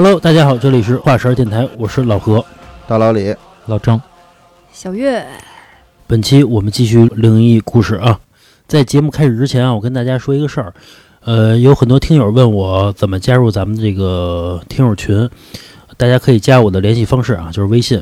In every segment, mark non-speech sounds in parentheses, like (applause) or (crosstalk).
Hello，大家好，这里是画神电台，我是老何，大老李，老张，小月，本期我们继续灵异故事啊。在节目开始之前啊，我跟大家说一个事儿，呃，有很多听友问我怎么加入咱们这个听友群，大家可以加我的联系方式啊，就是微信，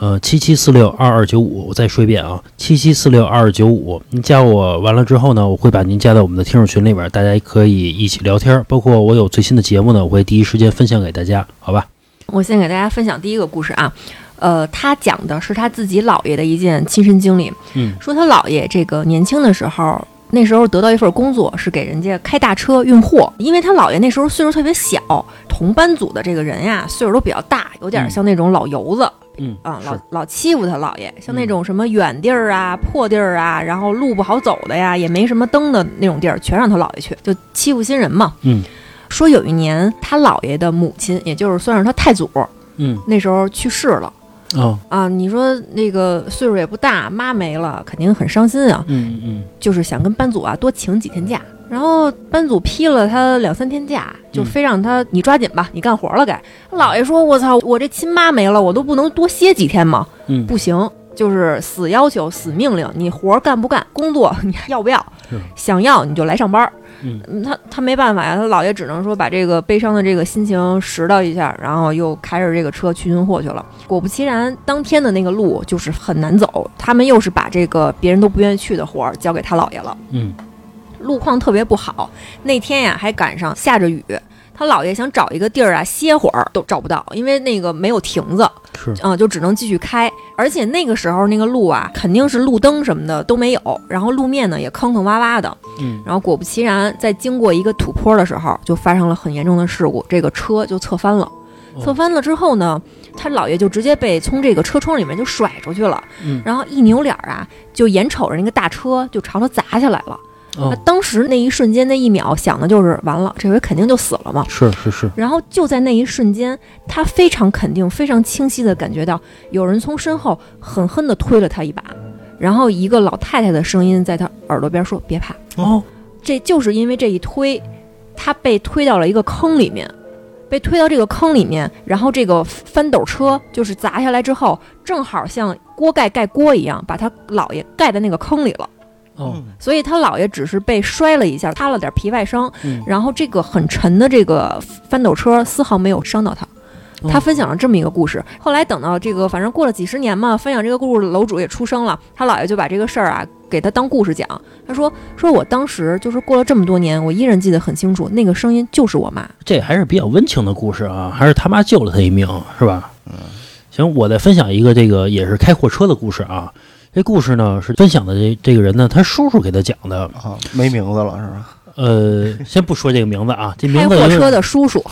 呃，七七四六二二九五，我再说一遍啊，七七四六二二九五。您加我完了之后呢，我会把您加到我们的听众群里边，大家可以一起聊天，包括我有最新的节目呢，我会第一时间分享给大家，好吧？我先给大家分享第一个故事啊，呃，他讲的是他自己姥爷的一件亲身经历。嗯，说他姥爷这个年轻的时候，那时候得到一份工作，是给人家开大车运货。因为他姥爷那时候岁数特别小，同班组的这个人呀，岁数都比较大，有点像那种老油子。嗯啊，老老欺负他姥爷，像那种什么远地儿啊、破地儿啊，然后路不好走的呀，也没什么灯的那种地儿，全让他姥爷去，就欺负新人嘛。嗯。说有一年，他姥爷的母亲，也就是算是他太祖，嗯。那时候去世了。哦。啊。你说那个岁数也不大，妈没了，肯定很伤心啊。嗯嗯。就是想跟班组啊多请几天假，然后班组批了他两三天假，就非让他你抓紧吧，你干活了该。姥爷说：“我操，我这亲妈没了，我都不能多歇几天吗？嗯不行，就是死要求、死命令，你活儿干不干，工作你要不要？想要你就来上班儿。”嗯嗯，他他没办法呀，他姥爷只能说把这个悲伤的这个心情拾掇一下，然后又开着这个车去运货去了。果不其然，当天的那个路就是很难走，他们又是把这个别人都不愿意去的活儿交给他姥爷了。嗯路况特别不好，那天呀还赶上下着雨，他姥爷想找一个地儿啊歇会儿都找不到，因为那个没有亭子，是啊、就只能继续开。而且那个时候那个路啊，肯定是路灯什么的都没有，然后路面呢也坑坑洼洼的。嗯然后果不其然，在经过一个土坡的时候，就发生了很严重的事故，这个车就侧翻了。哦侧翻了之后呢，他姥爷就直接被从这个车窗里面就甩出去了，嗯然后一扭脸啊，就眼瞅着那个大车就朝他砸下来了。那哦当时那一瞬间，那一秒想的就是完了，这回肯定就死了嘛。是是是然后就在那一瞬间，他非常肯定、非常清晰地感觉到有人从身后狠狠地推了他一把，然后一个老太太的声音在他耳朵边说：“别怕。哦”这就是因为这一推，他被推到了一个坑里面，被推到这个坑里面，然后这个翻斗车就是砸下来之后，正好像锅盖盖锅一样，把他姥爷盖在那个坑里了。哦所以他姥爷只是被摔了一下，擦了点皮外伤，嗯然后这个很沉的这个翻斗车丝毫没有伤到他。哦他分享了这么一个故事，后来等到这个反正过了几十年嘛，分享这个故事的楼主也出生了，他姥爷就把这个事儿啊给他当故事讲。他说：“说我当时就是过了这么多年，我依然记得很清楚，那个声音就是我妈。这还是比较温情的故事啊，还是他妈救了他一命，是吧？嗯，行，我再分享一个这个也是开货车的故事啊。这故事呢是分享的这这个人呢，他叔叔给他讲的。啊，没名字了是吧？呃，(laughs) 先不说这个名字啊，这开名字的叔叔，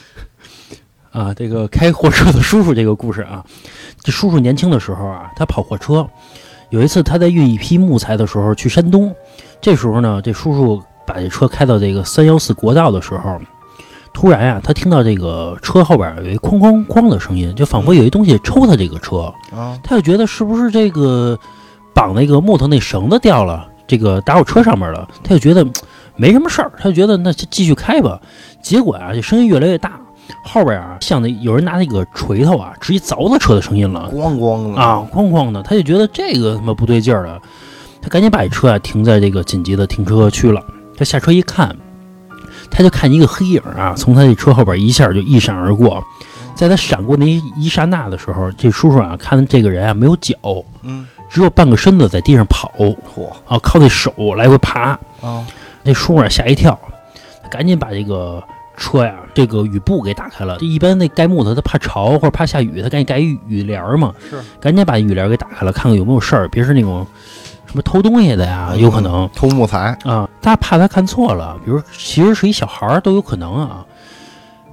(laughs) 啊，这个开货车的叔叔这个故事啊，这叔叔年轻的时候啊，他跑货车。有一次他在运一批木材的时候去山东，这时候呢，这叔叔把这车开到这个三幺四国道的时候，突然呀、他听到这个车后边有一哐哐哐的声音，就仿佛有一东西抽他这个车，啊，他就觉得是不是这个绑那个木头那绳子掉了，这个打我车上面了，他就觉得没什么事儿，他就觉得那就继续开吧。结果啊，这声音越来越大，后边啊像那有人拿那个锤头啊直接凿他车的声音了。咣咣的。啊，哐哐的，他就觉得这个他妈不对劲儿了，他赶紧把这车啊停在这个紧急的停车区了。他下车一看，他就看一个黑影啊从他这车后边一下就一闪而过。在他闪过那一一刹那的时候，这叔叔啊看这个人啊没有脚，嗯，只有半个身子在地上跑嚯啊，靠那手来回爬。啊，那叔啊吓一跳，他赶紧把这个车呀这个雨布给打开了。这一般那盖木头他怕潮或者怕下雨，他赶紧盖一雨帘嘛。是，赶紧把雨帘给打开了，看看有没有事儿，别是那种什么偷东西的呀，有可能偷木材，啊。他怕他看错了，比如其实是一小孩儿都有可能啊。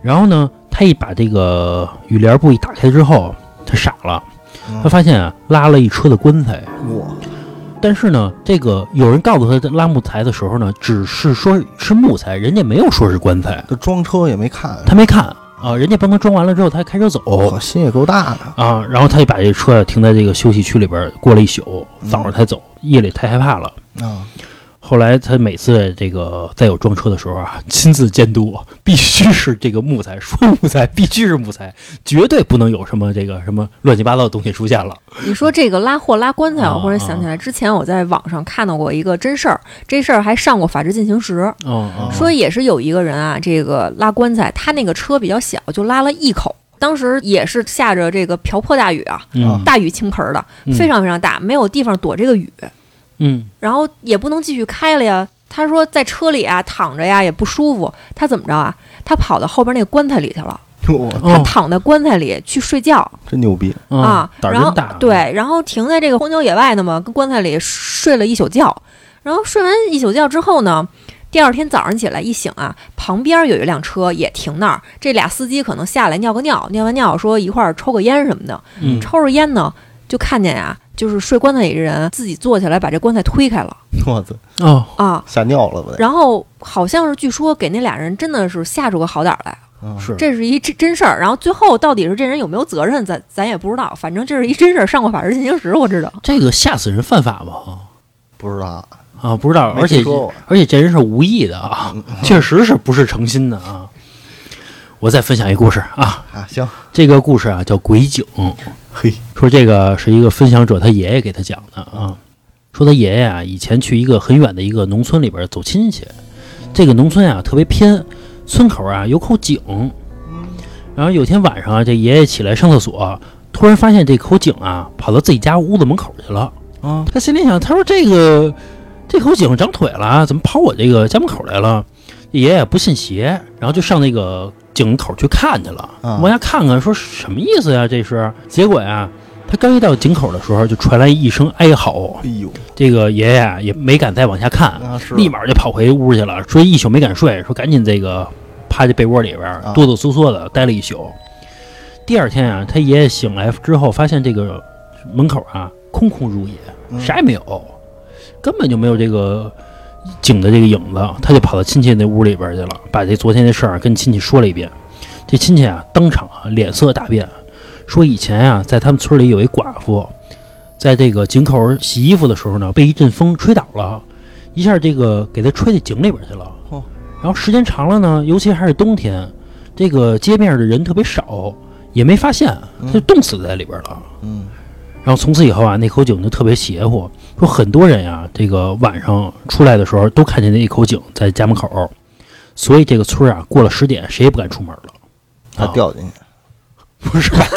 然后呢，他一把这个雨帘布一打开之后，他傻了，他发现啊拉了一车的棺材。哇，但是呢，这个有人告诉他拉木材的时候呢，只是说是木材，人家没有说是棺材，这装车也没看，他没看啊。人家帮他装完了之后，他还开车走我心也够大的，啊。然后他就把这车停在这个休息区里边，过了一宿，早上才走，夜里太害怕了。啊，后后来他每次这个再有装车的时候啊，(laughs) 亲自监督，(laughs) 必须是这个木材，说木材必须是木材，绝对不能有什么这个什么乱七八糟的东西出现了。(laughs) 你说这个拉货拉棺材，啊我忽然想起来，之前我在网上看到过一个真事儿，这事儿还上过《法制进行时》，哦哦，说也是有一个人啊，这个拉棺材，他那个车比较小，就拉了一口。当时也是下着这个瓢泼大雨啊，嗯大雨倾盆儿的，嗯非常非常大，没有地方躲这个雨，嗯。然后也不能继续开了呀。他说在车里啊躺着呀也不舒服，他怎么着啊？他跑到后边那个棺材里去了，他哦躺在棺材里去睡觉。真牛逼！啊，然后胆儿真大，对，然后停在这个荒郊野外的嘛，跟棺材里睡了一宿觉，然后睡完一宿觉之后呢，第二天早上起来一醒啊，旁边有一辆车也停那儿，这俩司机可能下来尿个尿，尿完尿说一块儿抽个烟什么的，嗯。抽着烟呢，就看见呀、就是睡棺材里的人自己坐起来把这棺材推开了。我操，哦。啊，吓尿了吧？然后好像是据说给那俩人真的是吓出个好歹来，嗯是。这是一真真事儿。然后最后到底是这人有没有责任，咱咱也不知道，反正这是一真事儿，上过《法制进行时》，我知道。这个吓死人犯法吗？不知道，啊，不知道，而且而且这人是无意的啊，确实是不是诚心的啊。我再分享一故事啊，啊，行，这个故事啊叫鬼井，嘿，(laughs) 说这个是一个分享者他爷爷给他讲的啊，说他爷爷啊以前去一个很远的一个农村里边走亲戚，这个农村啊特别偏，村口啊有口井，然后有天晚上啊，这爷爷起来上厕所，突然发现这口井啊跑到自己家屋子门口去了。啊，他心里想，他说这个这口井长腿了，怎么跑我这个家门口来了？爷爷不信邪，然后就上那个井口去看去了，啊往下看看，说什么意思呀？这是结果呀，他刚一到井口的时候，就传来一声哀嚎。哎呦，这个爷爷啊也没敢再往下看，立马就跑回屋去了，说一宿没敢睡，说赶紧这个趴在被窝里边哆哆嗦嗦的待了一宿。第二天啊，他爷爷醒来之后，发现这个门口啊空空如也，嗯啥也没有，根本就没有这个井的这个影子。他就跑到亲戚那屋里边去了，把这昨天的事儿跟亲戚说了一遍。这亲戚啊当场啊脸色大变，说以前啊在他们村里有一寡妇，在这个井口洗衣服的时候呢，被一阵风吹倒了，一下这个给他吹到井里边去了。哦然后时间长了呢，尤其还是冬天，这个街面的人特别少，也没发现，他就冻死在里边了。嗯，然后从此以后啊，那口井就特别邪乎，说很多人呀、这个晚上出来的时候都看见那一口井在家门口，所以这个村啊，过了十点谁也不敢出门了。他啊掉进去，不是吧？(laughs)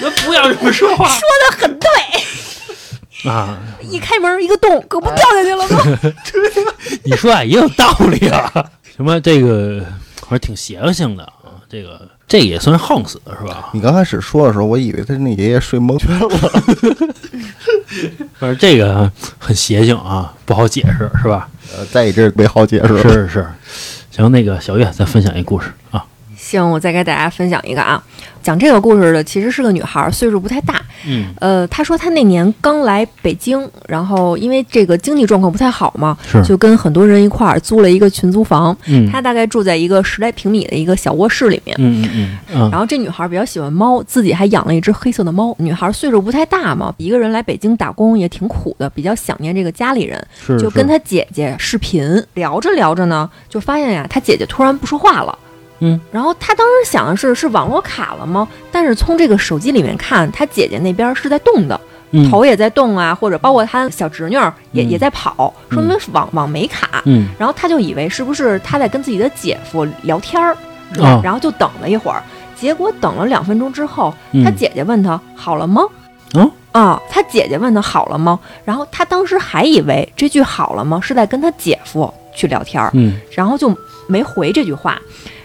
那不要这么说话说的很对，啊！一开门一个洞，可不掉下去了吗？(laughs) 你说啊，也有道理啊。什么这个，还是挺邪性的啊。这个这也算横死的是吧？你刚开始说的时候，我以为他那爷爷睡蒙圈了，反正这个很邪性啊，不好解释是吧？呃，在你这儿没好解释了。是是。行，那个小月再分享一故事啊。行，我再给大家分享一个啊，讲这个故事的其实是个女孩儿，岁数不太大。嗯呃，她说她那年刚来北京，然后因为这个经济状况不太好嘛，是就跟很多人一块儿租了一个群租房。嗯她大概住在一个十来平米的一个小卧室里面。嗯嗯嗯然后这女孩比较喜欢猫，自己还养了一只黑色的猫。女孩岁数不太大嘛，一个人来北京打工也挺苦的，比较想念这个家里人，是就跟她姐姐视频聊着聊着呢，就发现呀，她姐姐突然不说话了。嗯，然后他当时想的是是网络卡了吗？但是从这个手机里面看，他姐姐那边是在动的，嗯。头也在动啊，或者包括他小侄女儿也、嗯。也在跑，说明是网网没卡。嗯。然后他就以为是不是他在跟自己的姐夫聊天儿，然后就等了一会儿，结果等了两分钟之后，他姐姐问他好了吗？哦啊，他姐姐问他好了吗？然后他当时还以为这句好了吗是在跟他姐夫去聊天儿，嗯。然后就没回这句话。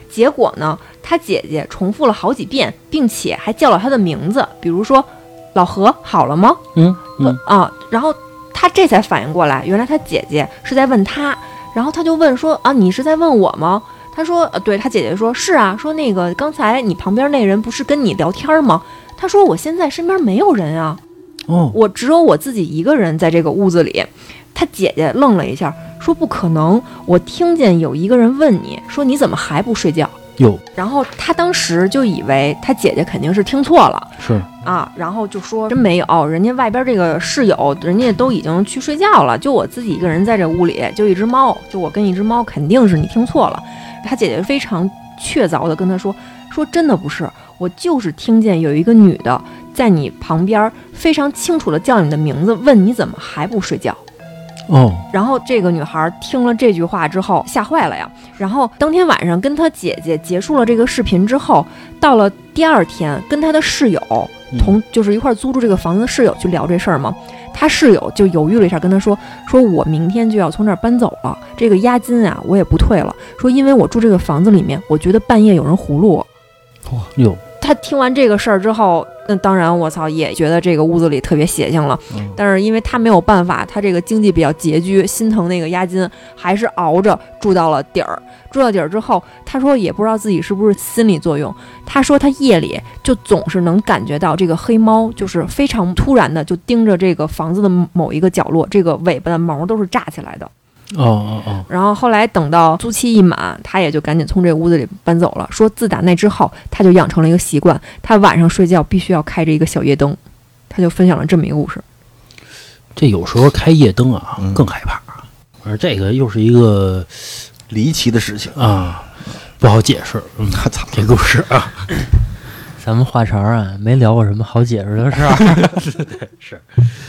结果呢，他姐姐重复了好几遍，并且还叫了他的名字，比如说老何好了吗？嗯嗯啊，然后他这才反应过来，原来他姐姐是在问他，然后他就问说啊，你是在问我吗？他说，呃，对他姐姐说，是啊，说那个刚才你旁边那人不是跟你聊天吗？他说我现在身边没有人啊，哦我只有我自己一个人在这个屋子里。他姐姐愣了一下，说不可能，我听见有一个人问你说你怎么还不睡觉？哟，然后他当时就以为他姐姐肯定是听错了是，啊，然后就说真没有，人家外边这个室友，人家都已经去睡觉了，就我自己一个人在这屋里，就一只猫，就我跟一只猫，肯定是你听错了。他姐姐非常确凿的跟他说，说真的不是，我就是听见有一个女的在你旁边非常清楚的叫你的名字，问你怎么还不睡觉。哦，然后这个女孩听了这句话之后吓坏了呀。然后当天晚上跟她姐姐结束了这个视频之后，到了第二天跟她的室友嗯同就是一块儿租住这个房子的室友去聊这事儿嘛。她室友就犹豫了一下，跟她说：“说我明天就要从这儿搬走了，这个押金啊我也不退了。说因为我住这个房子里面，我觉得半夜有人葫芦我。”哟，他听完这个事儿之后，那当然我操也觉得这个屋子里特别邪性了。嗯但是因为他没有办法，他这个经济比较拮据，心疼那个押金，还是熬着住到了底儿。住到底儿之后，他说也不知道自己是不是心理作用，他说他夜里就总是能感觉到这个黑猫就是非常突然的就盯着这个房子的某一个角落，这个尾巴的毛都是炸起来的。哦哦哦，然后后来等到租期一满，他也就赶紧从这屋子里搬走了。说自打那之后，他就养成了一个习惯，他晚上睡觉必须要开着一个小夜灯。他就分享了这么一个故事。这有时候开夜灯啊嗯更害怕，而这个又是一个离奇的事情，啊不好解释。嗯，(laughs) 我操，这故事啊，咱们话茬儿啊，没聊过什么好解释的事儿。(laughs) 是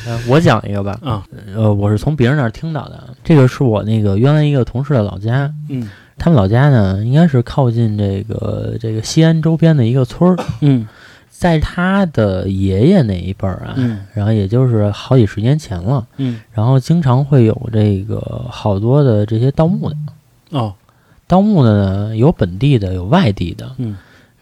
呃我讲一个吧。啊，呃，我是从别人那儿听到的。这个是我那个原来一个同事的老家，嗯他们老家呢应该是靠近这个这个西安周边的一个村儿，嗯 (laughs) 在他的爷爷那一辈儿啊，嗯然后也就是好几十年前了，嗯然后经常会有这个好多的这些盗墓的，哦盗墓的呢有本地的，有外地的，嗯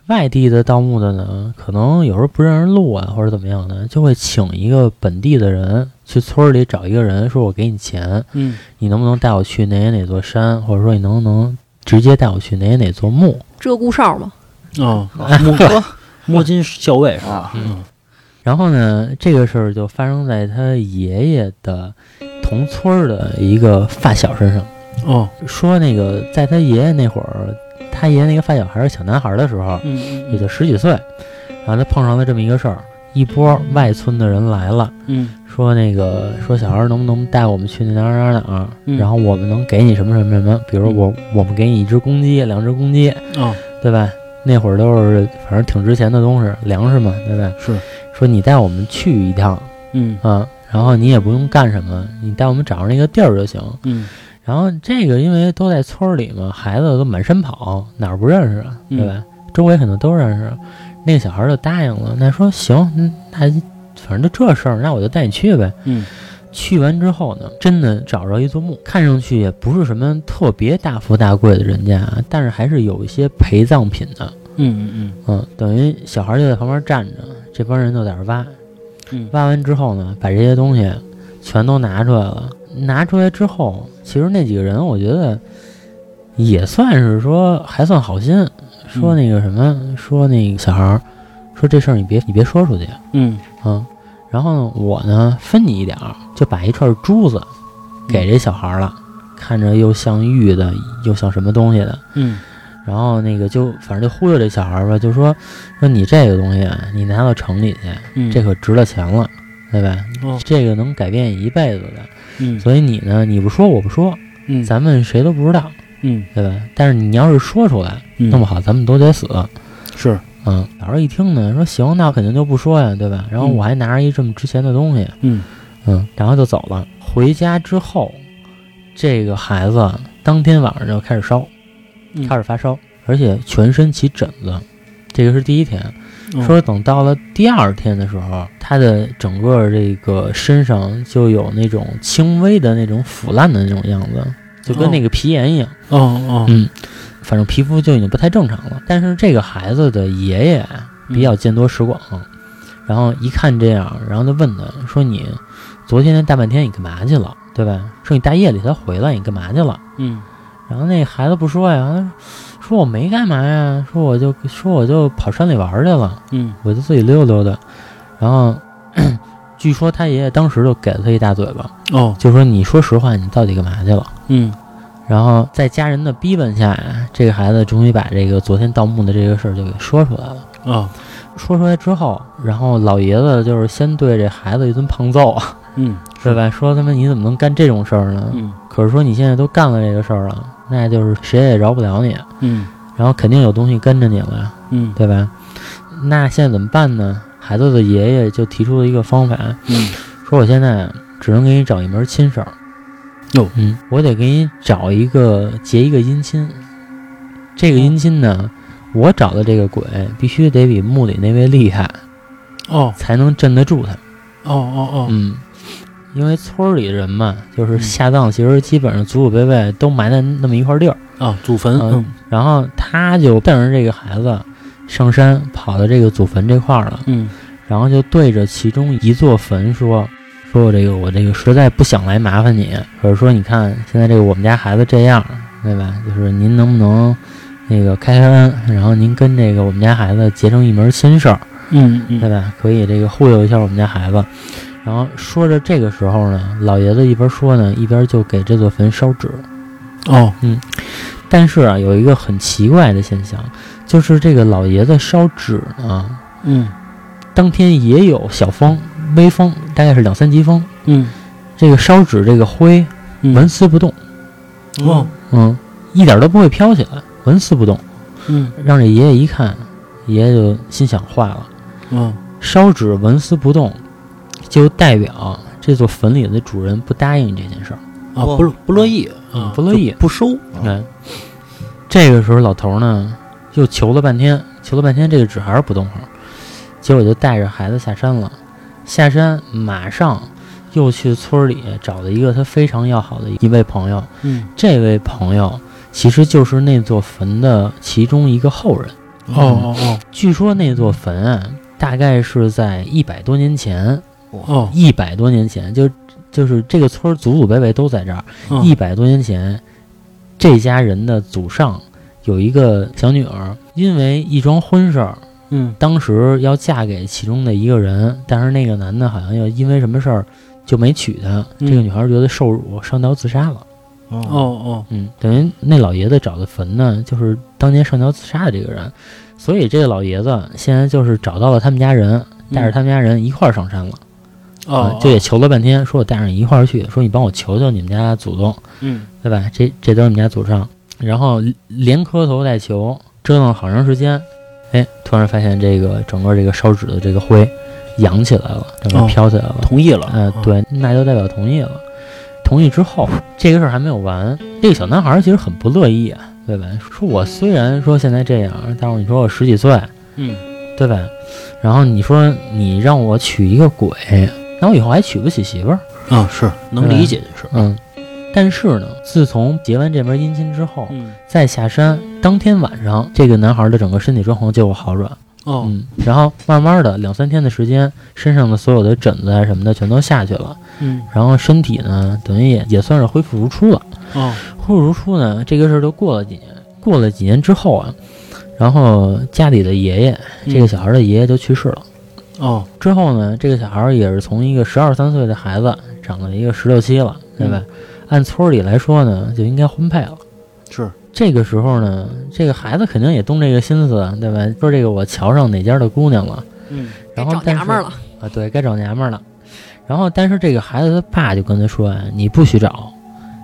外地的盗墓的呢，可能有时候不认识路啊，或者怎么样的，就会请一个本地的人去村儿里找一个人，说我给你钱，嗯你能不能带我去哪哪哪座山，或者说你能不能直接带我去哪哪哪座墓？鹧鸪哨嘛，哦，摸摸金校尉是吧？啊嗯然后呢，这个事儿就发生在他爷爷的同村的一个发小身上。哦说那个在他爷爷那会儿，他爷爷那个发小还是小男孩的时候，嗯也就十几岁，然后他碰上了这么一个事儿，一波外村的人来了，嗯。说那个说小孩儿能不能带我们去那哪儿哪儿哪儿，嗯。然后我们能给你什么什么什么，比如我我们给你一只公鸡，两只公鸡，哦。对吧？那会儿都是反正挺值钱的东西，粮食嘛，对吧？是。说你带我们去一趟嗯。啊，然后你也不用干什么，你带我们找着那个地儿就行。嗯然后这个因为都在村儿里嘛，孩子都满山跑，哪儿不认识啊，对吧？周围可能都认识。那个小孩儿就答应了，那说行，嗯那反正就这事儿，那我就带你去呗。嗯去完之后呢，真的找着一座墓，看上去也不是什么特别大富大贵的人家啊，但是还是有一些陪葬品的。嗯嗯嗯，等于小孩就在旁边站着，这帮人就在那儿挖。嗯挖完之后呢，把这些东西全都拿出来了。拿出来之后，其实那几个人我觉得也算是说还算好心，说那个什么，说那个小孩儿，说这事儿你别你别说出去，嗯嗯。然后呢，我呢分你一点儿，就把一串珠子给这小孩儿了，看着又像玉的，又像什么东西的。嗯然后那个就反正就忽悠这小孩儿吧，就说说你这个东西啊，你拿到城里去，嗯，这可值了钱了，对吧？哦这个能改变一辈子的。嗯所以你呢，你不说我不说，嗯咱们谁都不知道，嗯对吧？但是你要是说出来，嗯弄不好咱们都得死。是嗯，老师一听呢，说行，那我肯定就不说呀，对吧？然后嗯我还拿着一这么值钱的东西，嗯嗯，然后就走了。回家之后，这个孩子当天晚上就开始烧，嗯开始发烧，而且全身起疹子，这个是第一天。哦说等到了第二天的时候，他的整个这个身上就有那种轻微的那种腐烂的那种样子，就跟那个皮炎一样。哦哦嗯，反正皮肤就已经不太正常了。但是这个孩子的爷爷啊比较见多识广，然后一看这样，然后就问他说：“你昨天大半天你干嘛去了？对吧？说你大夜里才回来，你干嘛去了？”嗯然后那孩子不说呀，他说我没干嘛呀，说我就说我就跑山里玩去了，嗯我就自己溜溜达。然后 (clears throat) 据说他爷爷当时就给了他一大嘴巴，哦就说你说实话，你到底干嘛去了？嗯然后在家人的逼问下呀，这个孩子终于把这个昨天盗墓的这个事儿就给说出来了。啊，说出来之后，然后老爷子就是先对这孩子一顿胖揍，嗯，(laughs) 对吧？说他妈你怎么能干这种事儿呢？嗯可是说你现在都干了这个事儿了，那就是谁也饶不了你，嗯然后肯定有东西跟着你了呀，嗯对吧？那现在怎么办呢？孩子的爷爷就提出了一个方法，嗯说我现在只能给你找一门亲事儿。哟嗯，我得给你找一个结一个姻亲。这个姻亲呢，我找的这个鬼必须得比墓里那位厉害，哦才能镇得住他。哦哦哦，嗯，因为村儿里人嘛，就是嗯下葬，其实基本上祖祖辈辈都埋在那么一块地儿。啊，祖坟，嗯嗯然后他就带着这个孩子上山，跑到这个祖坟这块儿了，嗯然后就对着其中一座坟说：“说我这个我这个实在不想来麻烦你，可是说你看现在这个我们家孩子这样，对吧？就是您能不能那个开开恩，然后您跟这个我们家孩子结成一门亲事儿，嗯嗯对吧？可以这个忽悠一下我们家孩子。”然后说着这个时候呢，老爷子一边说呢，一边就给这座坟烧纸。哦，嗯。但是啊，有一个很奇怪的现象，就是这个老爷子烧纸呢，嗯。当天也有小风、微风，大概是两三级风。嗯。这个烧纸这个灰嗯，纹丝不动，哦，嗯，一点都不会飘起来，纹丝不动。嗯。让这爷爷一看，爷爷就心想坏了，嗯烧纸纹丝不动，就代表这座坟里的主人不答应这件事儿。啊，不不乐意啊，不乐意不收，哎，这个时候老头儿呢又求了半天，求了半天，这个纸还是不动会儿，结果就带着孩子下山了。下山马上又去村儿里找了一个他非常要好的一位朋友，嗯这位朋友其实就是那座坟的其中一个后人。哦哦哦据说那座坟啊，大概是在一百多年前，哦，一百多年前就就是这个村儿祖祖辈辈都在这儿。嗯一百多年前，这家人的祖上有一个小女儿，因为一桩婚事儿，嗯当时要嫁给其中的一个人，但是那个男的好像又因为什么事儿就没娶她。嗯这个女孩觉得受辱，上吊自杀了。哦哦嗯，等于那老爷子找的坟呢，就是当年上吊自杀的这个人，所以这个老爷子现在就是找到了他们家人，带着他们家人一块儿上山了。哦啊，就也求了半天，说我带上你一块儿去，说你帮我求求你们家祖宗。嗯对吧？这这都是你们家祖上，然后连磕头带求，折腾了好长时间，哎，突然发现这个整个这个烧纸的这个灰扬起来了，整个哦飘起来了。同意了，嗯、对，那就代表同意了。同意之后，这个事儿还没有完，这个小男孩儿其实很不乐意啊，对吧？说我虽然说现在这样，但是你说我十几岁，嗯对吧？然后你说你让我娶一个鬼，那我以后还娶不起媳妇儿。啊是能理解就是，嗯，但是呢，自从结完这门姻亲之后，嗯再下山当天晚上，这个男孩的整个身体状况就有好转。哦嗯，然后慢慢的两三天的时间，身上的所有的疹子啊什么的全都下去了，嗯然后身体呢，等于也也算是恢复如初了。哦恢复如初呢，这个事儿就过了几年，过了几年之后啊，然后家里的爷爷，这个小孩的爷爷就去世了。哦之后呢，这个小孩儿也是从一个十二三岁的孩子长到一个十六七了，对吧？按村儿里来说呢，就应该婚配了。是这个时候呢，这个孩子肯定也动这个心思，对吧？说这个我瞧上哪家的姑娘了，嗯然后但是娘们儿了，啊，对该找娘们儿了。然后但是这个孩子他爸就跟他说呀，你不许找，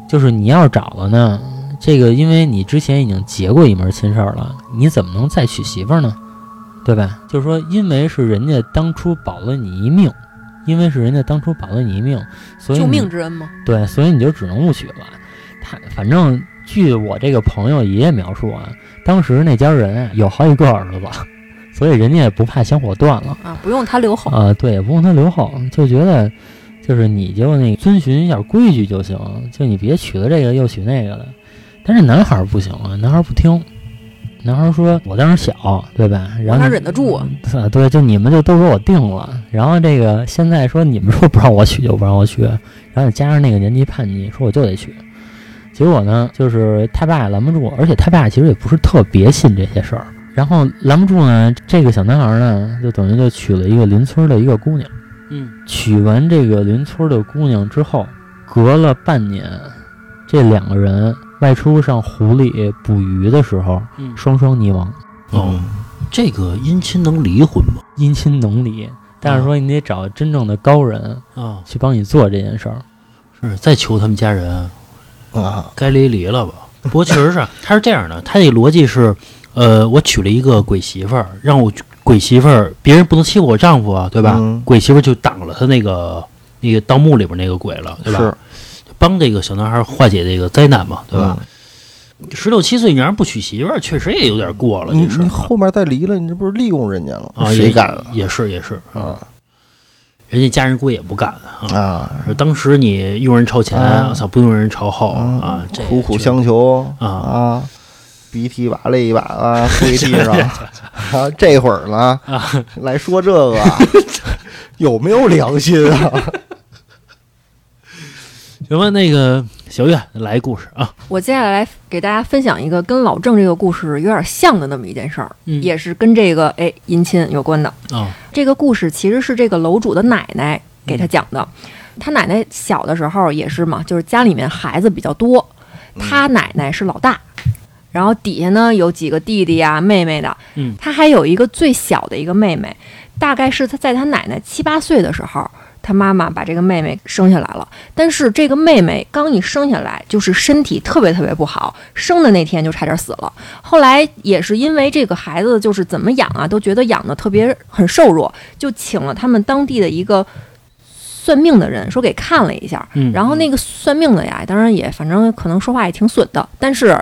就是你要是找了呢，这个因为你之前已经结过一门亲事儿了，你怎么能再娶媳妇儿呢？对吧？就是说，因为是人家当初保了你一命，因为是人家当初保了你一命，所以救命之恩嘛。对，所以你就只能误娶了。他反正据我这个朋友爷爷描述啊，当时那家人啊有好几个儿子，所以人家也不怕香火断了啊，不用他留后。啊、对，也不用他留后，就觉得就是你就那遵循一下规矩就行，就你别娶了这个又娶那个的。但是男孩儿不行啊，男孩儿不听。男孩儿说：“我当时小，对吧？然后他忍得住对，就你们就都给我定了，然后这个现在说你们说不让我娶就不让我娶，然后加上那个年纪叛逆，说我就得娶。结果呢，就是他爸也拦不住，而且他爸其实也不是特别信这些事儿。然后拦不住呢，这个小男孩呢，就等于就娶了一个邻村的一个姑娘。嗯娶完这个邻村的姑娘之后，隔了半年，这两个人外出上湖里捕鱼的时候，嗯双双溺亡。哦，这个姻亲能离婚吗？姻亲能离，但是说你得找真正的高人啊，去帮你做这件事儿。是再求他们家人，啊，该离离了吧。不过确实是，他是这样的，他这个逻辑是，呃，我娶了一个鬼媳妇儿，让我鬼媳妇儿，别人不能欺负我丈夫啊，对吧？嗯鬼媳妇儿就挡了他那个那个盗墓里边那个鬼了，对吧？是，帮这个小男孩化解这个灾难嘛，对吧？嗯十六七岁你让人不娶媳妇儿，确实也有点过了，你你后面再离了，你这不是利用人家了？啊，谁也敢啊？也是也是，啊人家家人估计也不敢啊。啊，说当时你用人朝前，啊我操，不用人朝后嗯啊，苦苦相求啊啊，鼻涕把泪一把啊，跪地上 (laughs) 啊，这会儿呢啊，来说这个，(laughs) 有没有良心啊？行吧，那个小月来故事啊，我接下来给大家分享一个跟老郑这个故事有点像的那么一件事儿，嗯也是跟这个哎姻亲有关的。啊，这个故事其实是这个楼主的奶奶给他讲的。他奶奶小的时候也是嘛，就是家里面孩子比较多，他奶奶是老大，然后底下呢有几个弟弟呀、妹妹的，嗯他还有一个最小的一个妹妹，大概是他在他奶奶七八岁的时候。他妈妈把这个妹妹生下来了，但是这个妹妹刚一生下来就是身体特别特别不好，生的那天就差点死了。后来也是因为这个孩子就是怎么养啊，都觉得养的特别很瘦弱，就请了他们当地的一个算命的人，说给看了一下。嗯，然后那个算命的呀，当然也反正可能说话也挺损的，但是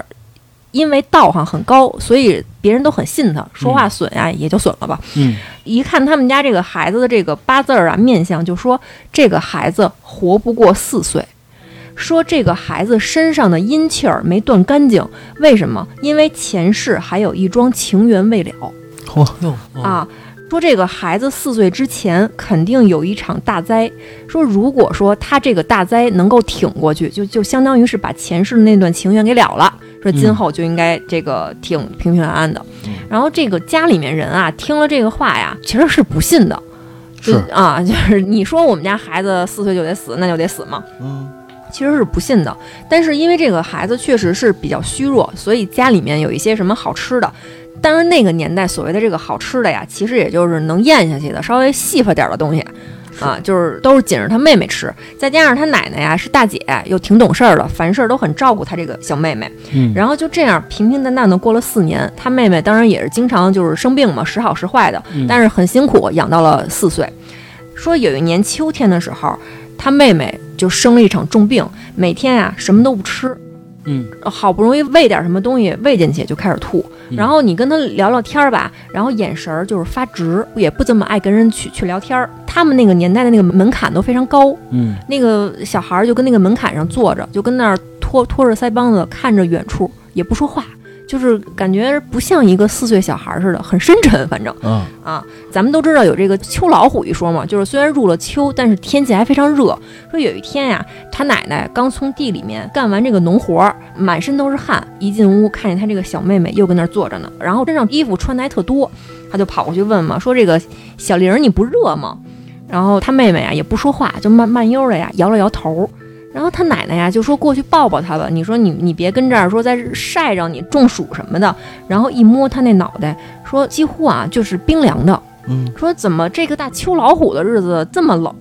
因为道行很高，所以别人都很信他，说话损呀、也就损了吧。嗯一看他们家这个孩子的这个八字儿啊面相，就说这个孩子活不过四岁。说这个孩子身上的阴气儿没断干净，为什么？因为前世还有一桩情缘未了。嚯啊，说这个孩子四岁之前肯定有一场大灾。说如果说他这个大灾能够挺过去，就就相当于是把前世的那段情缘给了了。说今后就应该这个挺平平安安的。然后这个家里面人啊，听了这个话呀，其实是不信的。就是啊，就是你说我们家孩子四岁就得死，那就得死嘛？嗯，其实是不信的。但是因为这个孩子确实是比较虚弱，所以家里面有一些什么好吃的。当然，那个年代所谓的这个好吃的呀，其实也就是能咽下去的，稍微细发点儿的东西，啊，就是都是紧着他妹妹吃。再加上他奶奶呀是大姐，又挺懂事儿的，凡事都很照顾他这个小妹妹。嗯，然后就这样平平淡淡的过了四年，他妹妹当然也是经常就是生病嘛，时好时坏的，嗯但是很辛苦，养到了四岁。说有一年秋天的时候，他妹妹就生了一场重病，每天啊什么都不吃，嗯好不容易喂点什么东西喂进去就开始吐，嗯然后你跟他聊聊天儿吧，然后眼神儿就是发直，也不怎么爱跟人去去聊天儿。他们那个年代的那个门槛都非常高，嗯。那个小孩儿就跟那个门槛上坐着，就跟那儿拖拖着腮帮子看着远处，也不说话，就是感觉不像一个四岁小孩儿似的，很深沉。反正啊啊，咱们都知道有这个秋老虎一说嘛，就是虽然入了秋，但是天气还非常热。说有一天呀，他奶奶刚从地里面干完这个农活儿，满身都是汗，一进屋看见他这个小妹妹又跟那儿坐着呢，然后身上衣服穿的还特多，他就跑过去问嘛，说这个小玲儿你不热吗？然后他妹妹啊也不说话，就慢慢悠的呀摇了摇头。然后他奶奶呀就说过去抱抱他吧，你说你你别跟这儿说在晒着你中暑什么的。然后一摸他那脑袋，说几乎啊就是冰凉的。嗯，说怎么这个大秋老虎的日子这么冷，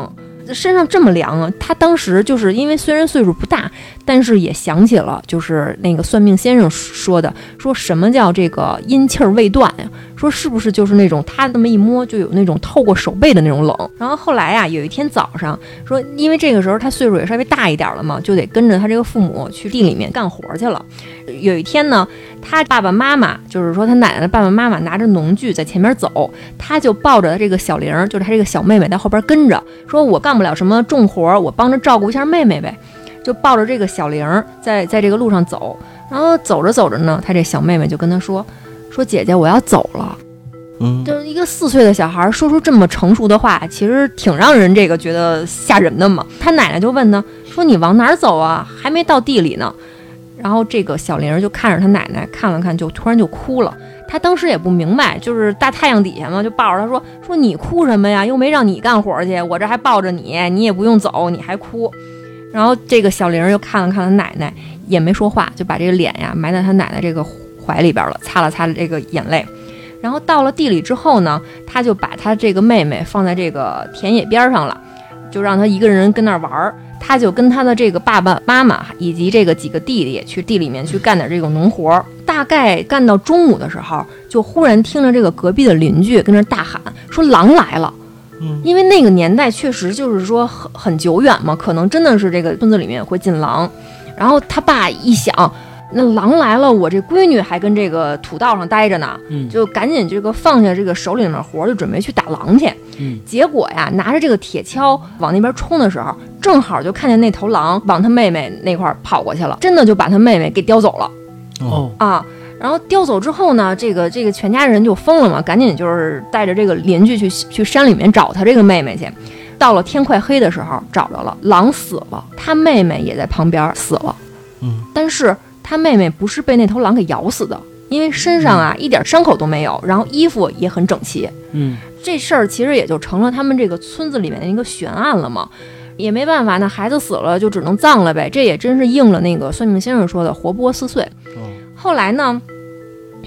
身上这么凉啊？他当时就是因为虽然岁数不大，但是也想起了就是那个算命先生说的，说什么叫这个阴气儿未断呀？说是不是就是那种他那么一摸就有那种透过手背的那种冷？然后后来呀、有一天早上说，因为这个时候他岁数也稍微大一点了嘛，就得跟着他这个父母去地里面干活去了。有一天呢，他爸爸妈妈就是说他奶奶的爸爸妈妈拿着农具在前面走，他就抱着这个小玲，就是他这个小妹妹在后边跟着，说我干不了什么重活，我帮着照顾一下妹妹呗，就抱着这个小玲在在这个路上走，然后走着走着呢，他这小妹妹就跟他说，说姐姐我要走了。嗯，就是一个四岁的小孩儿说出这么成熟的话，其实挺让人这个觉得吓人的嘛。他奶奶就问他说：“你往哪儿走啊？还没到地里呢。”然后这个小玲儿就看着他奶奶看了看，就突然就哭了。他当时也不明白，就是大太阳底下嘛，就抱着他说：“说你哭什么呀？又没让你干活去，我这还抱着你，你也不用走，你还哭。”然后这个小玲儿又看了看他奶奶，也没说话，就把这个脸呀埋在他奶奶这个怀里边了，擦了擦这个眼泪。然后到了地里之后呢，他就把他这个妹妹放在这个田野边上了，就让他一个人跟那儿玩儿。他就跟他的这个爸爸妈妈以及这个几个弟弟去地里面去干点这个农活儿。大概干到中午的时候，就忽然听着这个隔壁的邻居跟那儿大喊说：“狼来了！”因为那个年代确实就是说很很久远嘛，可能真的是这个村子里面会进狼。然后他爸一想，那狼来了，我这闺女还跟这个土道上待着呢，嗯就赶紧这个放下这个手里的活儿，就准备去打狼去。嗯结果呀，拿着这个铁锹往那边冲的时候，正好就看见那头狼往他妹妹那块儿跑过去了，真的就把他妹妹给叼走了哦啊！然后叼走之后呢，这个这个全家人就疯了嘛，赶紧就是带着这个邻居去去山里面找他这个妹妹去。到了天快黑的时候，找着了，狼死了，他妹妹也在旁边死了。嗯，但是他妹妹不是被那头狼给咬死的，因为身上啊一点伤口都没有，然后衣服也很整齐。嗯这事儿其实也就成了他们这个村子里面的一个悬案了嘛，也没办法，那孩子死了就只能葬了呗。这也真是应了那个算命先生说的“活不过四岁”。后来呢，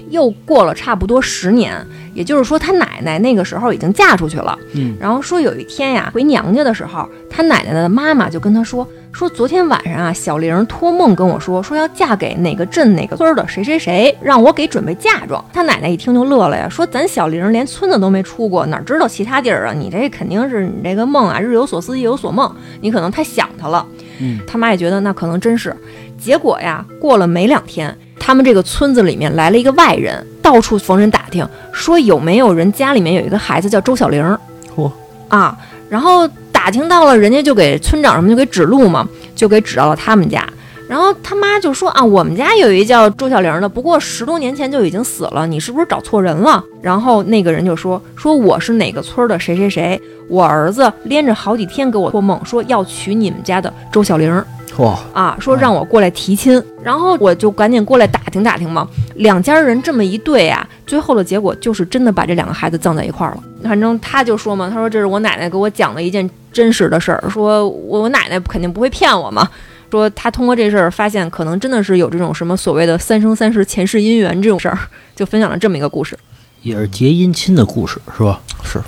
又过了差不多十年，也就是说他奶奶那个时候已经嫁出去了。嗯然后说有一天呀，回娘家的时候，他奶奶的妈妈就跟他说，说昨天晚上啊，小玲托梦跟我说，说要嫁给哪个镇哪个村儿的谁谁谁，让我给准备嫁妆。他奶奶一听就乐了呀，说咱小玲连村子都没出过，哪知道其他地儿啊？你这肯定是你这个梦啊，日有所思夜有所梦，你可能太想他了。嗯他妈也觉得那可能真是。结果呀，过了没两天，他们这个村子里面来了一个外人，到处逢人打听，说有没有人家里面有一个孩子叫周小玲儿。嚯啊！然后打听到了，人家就给村长什么就给指路嘛，就给指到了他们家。然后他妈就说啊，我们家有一叫周小玲的，不过十多年前就已经死了，你是不是找错人了？然后那个人就说说我是哪个村的谁谁谁，我儿子连着好几天给我托梦说要娶你们家的周小玲。哇，啊，说让我过来提亲，然后我就赶紧过来打听打听嘛。两家人这么一对啊，最后的结果就是真的把这两个孩子葬在一块儿了。反正他就说嘛，他说这是我奶奶给我讲的一件真实的事儿，说我我奶奶肯定不会骗我嘛。说他通过这事儿发现，可能真的是有这种什么所谓的三生三世前世姻缘这种事儿，就分享了这么一个故事。也是结姻亲的故事是吧？是，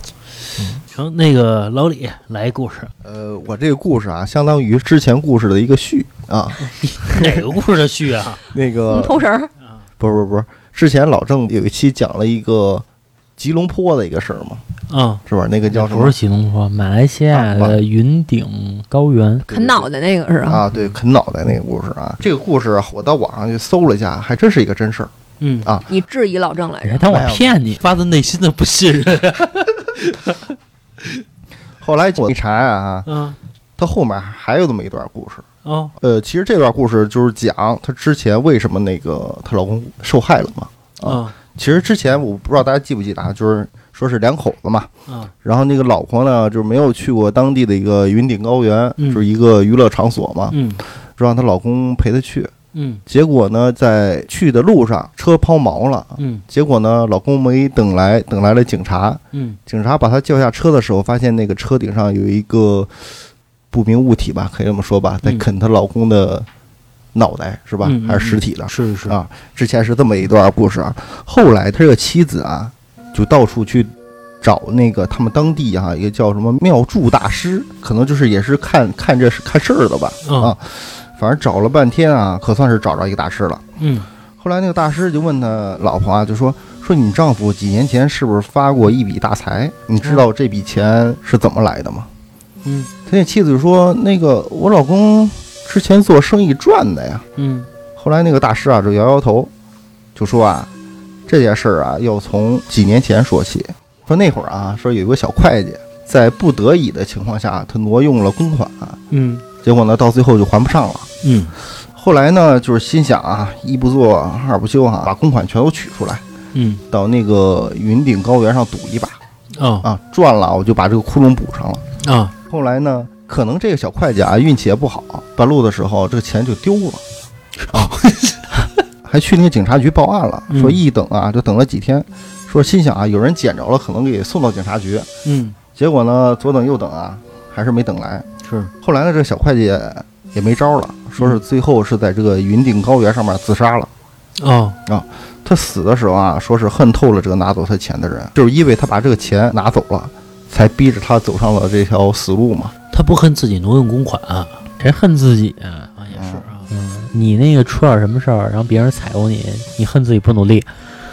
成，那个老李来一故事，呃，我这个故事啊，相当于之前故事的一个续啊。(laughs) 哪个故事的序啊？(laughs) 那红个偷绳儿，不是不是不是，之前老郑有一期讲了一个吉隆坡的一个事儿嘛，啊，是吧？那个叫什么不是吉隆坡，马来西亚的云顶高原。啃脑袋那个是吧？啊？对，啃脑袋那个故事啊。这个故事我到网上去搜了一下，还真是一个真事儿。嗯啊你质疑老郑来着？别哎当我骗你，发自内心的不信任。(laughs) (laughs) 后来我一查啊，嗯。它后面还有这么一段故事。哦。呃，其实这段故事就是讲她之前为什么那个她老公受害了嘛。啊其实之前我不知道大家记不记得啊，就是说是两口子嘛，啊然后那个老婆呢就是没有去过当地的一个云顶高原，嗯。就是一个娱乐场所嘛，嗯。就让她老公陪她去。嗯。结果呢，在去的路上车抛锚了，嗯。结果呢，老公没等来，等来了警察，嗯。警察把他叫下车的时候，发现那个车顶上有一个不明物体吧，可以这么说吧，在嗯啃她老公的脑袋，是吧？还是尸体的？是是。啊，之前是这么一段故事啊。后来他这个妻子啊，就到处去找那个他们当地啊一个叫什么妙祝大师，可能就是也是看看这是看事儿的吧，啊啊，反正找了半天啊，可算是找着一个大师了。嗯后来那个大师就问他老婆啊，就说说你丈夫几年前是不是发过一笔大财？你知道这笔钱是怎么来的吗？嗯他那妻子就说那个我老公之前做生意赚的呀。嗯后来那个大师啊就摇摇头，就说啊这件事儿啊要从几年前说起。说那会儿啊说有一个小会计在不得已的情况下，他挪用了公款，嗯结果呢到最后就还不上了。嗯后来呢就是心想啊一不做二不休哈、把公款全都取出来。嗯到那个云顶高原上赌一把哦啊，赚了我就把这个窟窿补上了。啊后来呢，可能这个小会计啊运气也不好，半路的时候这个钱就丢了啊，(laughs) 还去那个警察局报案了，说嗯一等啊就等了几天，说心想啊有人捡着了，可能给送到警察局。嗯结果呢左等右等啊还是没等来。是后来呢这小会计也没招了，说是最后是在这个云顶高原上面自杀了。哦，他死的时候啊，说是恨透了这个拿走他钱的人，就是因为他把这个钱拿走了，才逼着他走上了这条死路嘛。他不恨自己挪用公款。啊，谁恨自己啊？啊也是啊，嗯，你那个出点什么事儿，然后别人踩过你，你恨自己不努力，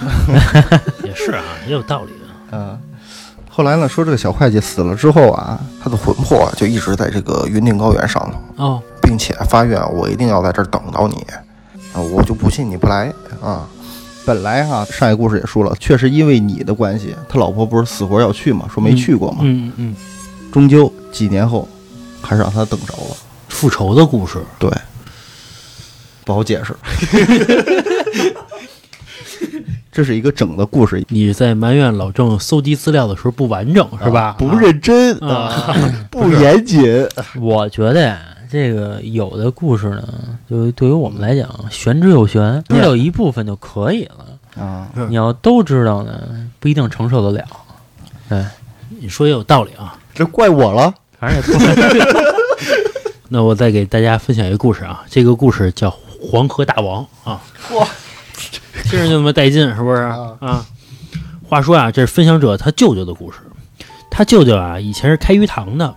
(laughs) 也是啊，也有道理啊。嗯，后来呢，说这个小会计死了之后啊，他的魂魄就一直在这个云顶高原上头，哦，并且发愿我一定要在这儿等到你，啊，我就不信你不来啊。本来哈、上一故事也说了，确实因为你的关系，他老婆不是死活要去嘛，说没去过嘛，嗯嗯，终究几年后还是让他等着了。复仇的故事，对，不好解释。(laughs) 这是一个整的故事，你在埋怨老郑搜集资料的时候不完整是吧？不认真啊，(laughs) 不严谨。我觉得呀，这个有的故事呢，就对于我们来讲，玄之又玄，知道一部分就可以了。啊，你要都知道呢，不一定承受得了。对，你说也有道理啊。这怪我了。反正也不那我再给大家分享一个故事啊，这个故事叫《黄河大王》啊。哇，听着就那么带劲，是不是啊啊？话说啊，这是分享者他舅舅的故事。他舅舅啊，以前是开鱼塘的。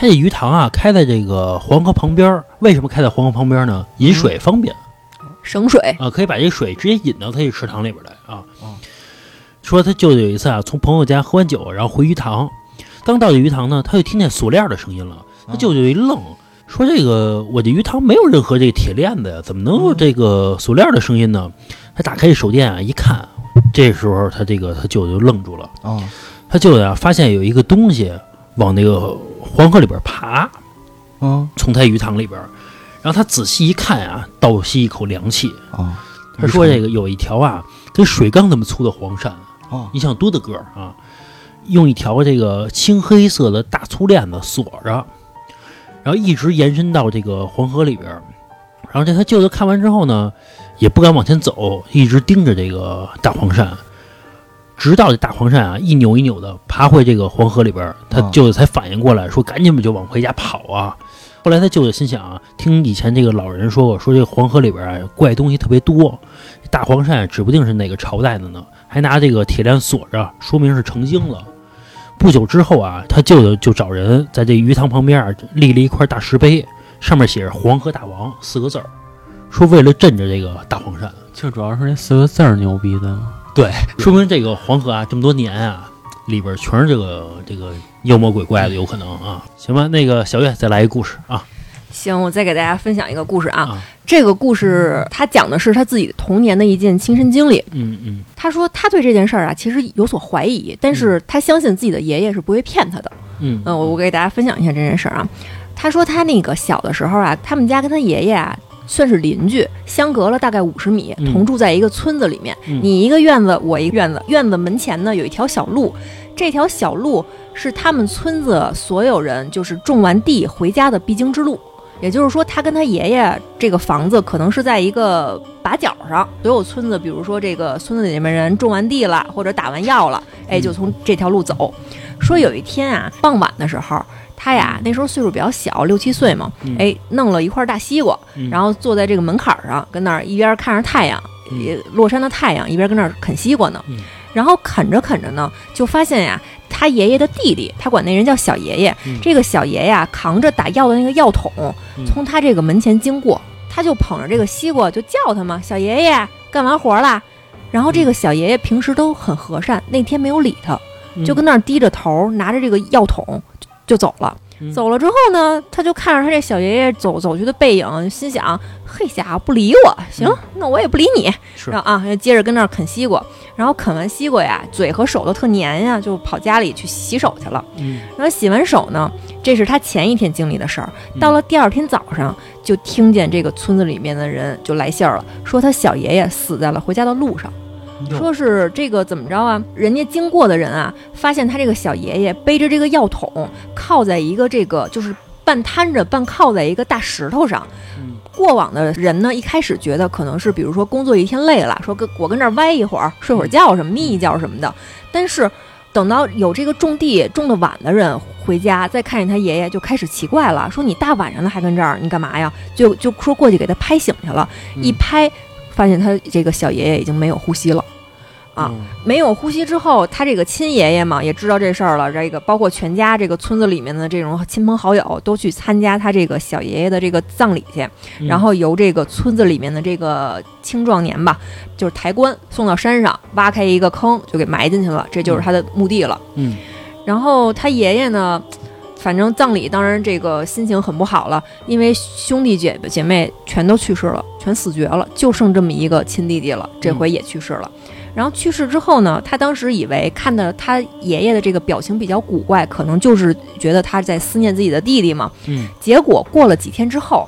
他这鱼塘啊，开在这个黄河旁边儿。为什么开在黄河旁边呢？饮水方便省水，啊，可以把这水直接引到他这池塘里边来啊哦。说他舅舅有一次啊，从朋友家喝完酒，然后回鱼塘，刚到这鱼塘呢，他就听见锁链的声音了。他舅舅一愣，说：“这个我这鱼塘没有任何这个铁链子呀，怎么能有这个锁链的声音呢？”他打开手电啊，一看，这时候他这个他舅舅愣住了。啊他舅舅啊，发现有一个东西往那个黄河里边爬，啊从他鱼塘里边，然后他仔细一看啊，倒吸一口凉气。啊！他说：“这个有一条啊，跟水缸那么粗的黄鳝，啊你想多大个儿啊？用一条这个青黑色的大粗链子锁着，然后一直延伸到这个黄河里边儿。然后这他舅舅看完之后呢，也不敢往前走，一直盯着这个大黄鳝，直到这大黄鳝啊一扭一扭的爬回这个黄河里边儿，他啊舅舅才反应过来，说赶紧就往回家跑啊。后来他舅舅心想啊，听以前这个老人说过，说这个黄河里边啊怪东西特别多，大黄鳝指不定是哪个朝代的呢，还拿这个铁链锁着，说明是成精了。不久之后啊，他舅舅就找人在这鱼塘旁边啊立了一块大石碑，上面写着“黄河大王”四个字儿，说为了镇着这个大黄鳝。就主要是那四个字儿牛逼的。对，说明这个黄河啊这么多年啊，里边全是这个这个妖魔鬼怪的，有可能啊。行吧，那个小月再来一故事啊行，我再给大家分享一个故事啊。啊，这个故事他讲的是他自己童年的一件亲身经历。嗯嗯他说他对这件事儿啊，其实有所怀疑，但是他相信自己的爷爷是不会骗他的。嗯嗯，我我给大家分享一下这件事儿啊。他说他那个小的时候啊，他们家跟他爷爷啊算是邻居，相隔了大概五十米，嗯同住在一个村子里面。嗯你一个院子，我一个院子，院子门前呢有一条小路，这条小路是他们村子所有人就是种完地回家的必经之路。也就是说，他跟他爷爷这个房子可能是在一个把角上，所有村子，比如说这个村子里面人种完地了，或者打完药了，哎，就从这条路走。说有一天啊，傍晚的时候，他呀那时候岁数比较小，六七岁嘛，嗯。哎，弄了一块大西瓜，嗯，然后坐在这个门槛上，跟那儿一边看着太阳，嗯。也落山的太阳，一边跟那儿啃西瓜呢。嗯。然后啃着啃着呢，就发现呀，他爷爷的弟弟，他管那人叫小爷爷。嗯。这个小爷呀，扛着打药的那个药桶，嗯。从他这个门前经过，他就捧着这个西瓜就叫他嘛，小爷爷干完活啦。然后这个小爷爷平时都很和善，那天没有理他，嗯。就跟那儿低着头，拿着这个药桶就就走了。嗯走了之后呢，他就看着他这小爷爷走走去的背影，心想：嘿家伙不理我，行，嗯那我也不理你。是然后啊，接着跟那儿啃西瓜，然后啃完西瓜呀，嘴和手都特黏呀，就跑家里去洗手去了。嗯然后洗完手呢，这是他前一天经历的事儿。嗯到了第二天早上，就听见这个村子里面的人就来信儿了，说他小爷爷死在了回家的路上。说是这个怎么着啊？人家经过的人啊，发现他这个小爷爷背着这个药桶，靠在一个这个就是半瘫着半靠在一个大石头上。嗯过往的人呢，一开始觉得可能是比如说工作一天累了，说跟我跟这儿歪一会儿，睡会儿觉什么，眯一觉什么的。但是等到有这个种地种的晚的人回家，再看见他爷爷，就开始奇怪了，说你大晚上的还跟这儿，你干嘛呀？就就说过去给他拍醒去了，一拍发现他这个小爷爷已经没有呼吸了。啊，嗯没有呼吸之后，他这个亲爷爷嘛也知道这事儿了，这个包括全家这个村子里面的这种亲朋好友都去参加他这个小爷爷的这个葬礼去，嗯然后由这个村子里面的这个青壮年吧，就是抬棺送到山上，挖开一个坑就给埋进去了，这就是他的墓地了。嗯然后他爷爷呢，反正葬礼当然这个心情很不好了，因为兄弟姐姐妹全都去世了，全死绝了，就剩这么一个亲弟弟了，这回也去世了。然后去世之后呢，他当时以为看到他爷爷的这个表情比较古怪，可能就是觉得他在思念自己的弟弟嘛。嗯结果过了几天之后，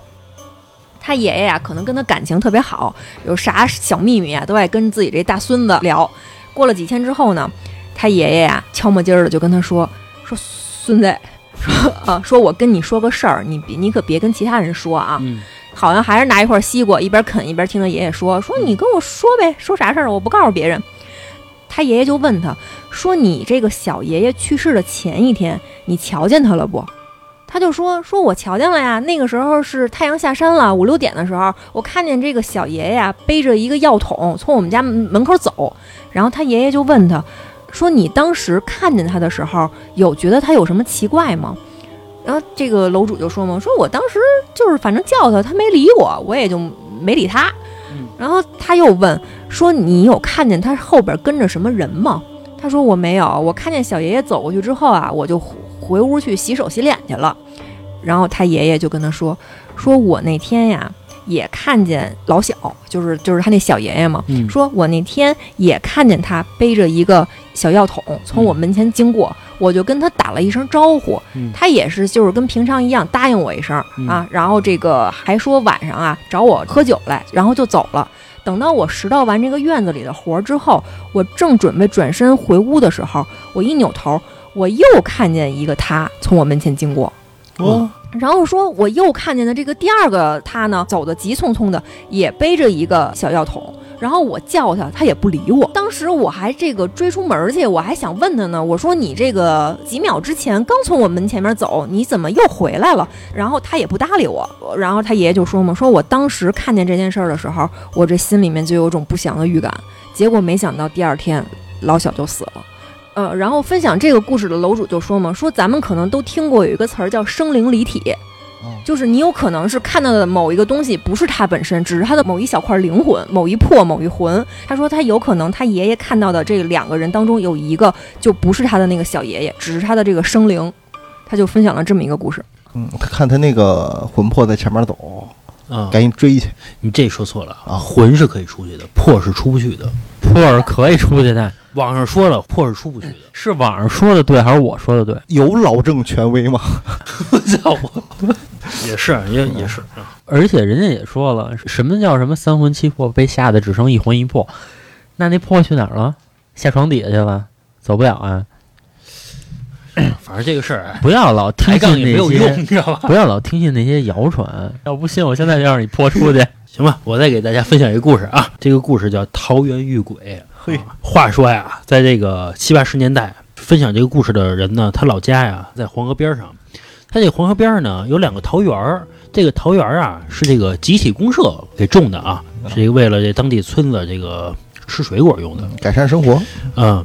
他爷爷呀、可能跟他感情特别好，有啥小秘密啊，都爱跟自己这大孙子聊。过了几天之后呢，他爷爷呀、悄没劲儿的就跟他说：“说孙子，说 (laughs) 啊，说我跟你说个事儿，你别你可别跟其他人说啊。嗯好像还是拿一块西瓜，一边啃一边听他爷爷说：“说你跟我说呗，说啥事儿，我不告诉别人。”他爷爷就问他说：“你这个小爷爷去世的前一天，你瞧见他了不？”他就说：“说我瞧见了呀，那个时候是太阳下山了，五六点的时候，我看见这个小爷爷呀背着一个药桶从我们家门口走，然后他爷爷就问他，说你当时看见他的时候，有觉得他有什么奇怪吗？”然后这个楼主就说嘛，说我当时就是反正叫他，他没理我，我也就没理他。嗯然后他又问说：“你有看见他后边跟着什么人吗？”他说：“我没有，我看见小爷爷走过去之后啊，我就回回屋去洗手洗脸去了。”然后他爷爷就跟他说：“说我那天呀也看见老小，就是就是他那小爷爷嘛，嗯。说我那天也看见他背着一个小药桶从我门前经过，我就跟他打了一声招呼，嗯。他也是就是跟平常一样答应我一声、嗯。啊，然后这个还说晚上啊找我喝酒来，然后就走了。等到我拾到完这个院子里的活儿之后，我正准备转身回屋的时候，我一扭头，我又看见一个他从我门前经过。哦然后说，我又看见的这个第二个他呢，走的急匆匆的，也背着一个小药桶。然后我叫他，他也不理我。当时我还这个追出门去，我还想问他呢。我说你这个几秒之前刚从我门前面走，你怎么又回来了？然后他也不搭理我。然后他爷爷就说嘛，说我当时看见这件事儿的时候，我这心里面就有种不祥的预感。结果没想到第二天老小就死了。呃，然后分享这个故事的楼主就说嘛，说咱们可能都听过有一个词儿叫生灵离体，就是你有可能是看到的某一个东西不是它本身，只是它的某一小块灵魂、某一魄、某一魂。他说他有可能他爷爷看到的这两个人当中有一个就不是他的那个小爷爷，只是他的这个生灵。他就分享了这么一个故事。嗯，他看他那个魂魄在前面走，啊，赶紧追去。你这说错了啊魂是可以出去的，魄是出不去的。魄是可以出去的，(laughs) 网上说了，魄是出不去的。是网上说的对还是我说的对？(laughs) 有老郑权威吗？我操，也是，也也是啊。而且人家也说了，什么叫什么三魂七魄被吓得只剩一魂一魄，那那魄去哪儿了？下床底下去了，走不了啊！(clears throat) 反正这个事儿，哎不要老听抬杠信那也没有用，些，你知道吧？(laughs) 不要老听信那些谣传。要不信，我现在就让你泼出去。(laughs) 行吧，我再给大家分享一个故事啊。这个故事叫桃园遇鬼。嘿啊话说呀，在这个七八十年代，分享这个故事的人呢，他老家呀在黄河边上。他这黄河边上呢有两个桃园儿，这个桃园儿啊是这个集体公社给种的啊，是这个为了这当地村子这个吃水果用的。改善生活。嗯，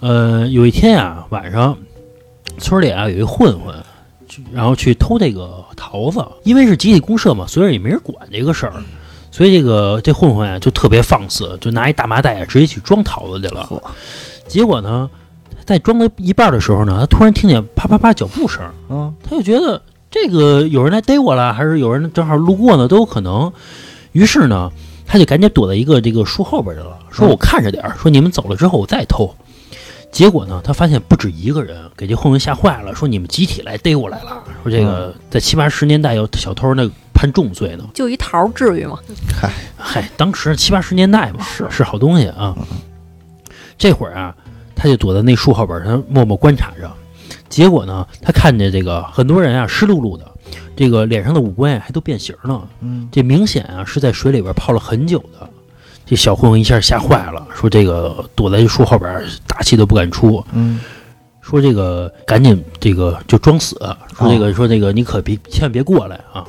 呃，有一天呀，晚上村里啊有一混混，去然后去偷这个桃子，因为是集体公社嘛，所以也没人管这个事儿，所以这个这混混啊就特别放肆，就拿一大麻袋啊直接去装桃子去了。结果呢，在装到一半的时候呢，他突然听见啪啪啪脚步声，嗯，他就觉得这个有人来逮我了，还是有人正好路过呢，都有可能。于是呢，他就赶紧躲在一个这个树后边去了，说嗯我看着点儿，说你们走了之后我再偷。结果呢，他发现不止一个人，给这混混吓坏了，说你们集体来逮我来了，说这个在七八十年代有小偷那判重罪呢。就一桃儿至于吗？嗨嗨，当时七八十年代嘛，是是好东西啊。这会儿啊，他就躲在那树后边儿，他默默观察着。结果呢，他看见这个很多人啊湿漉漉的，这个脸上的五官还都变形了。嗯，这明显啊是在水里边泡了很久的。这小混混一下吓坏了，说这个躲在树后边，大气都不敢出，嗯说这个赶紧这个就装死，说这个说这个你可别千万别过来啊。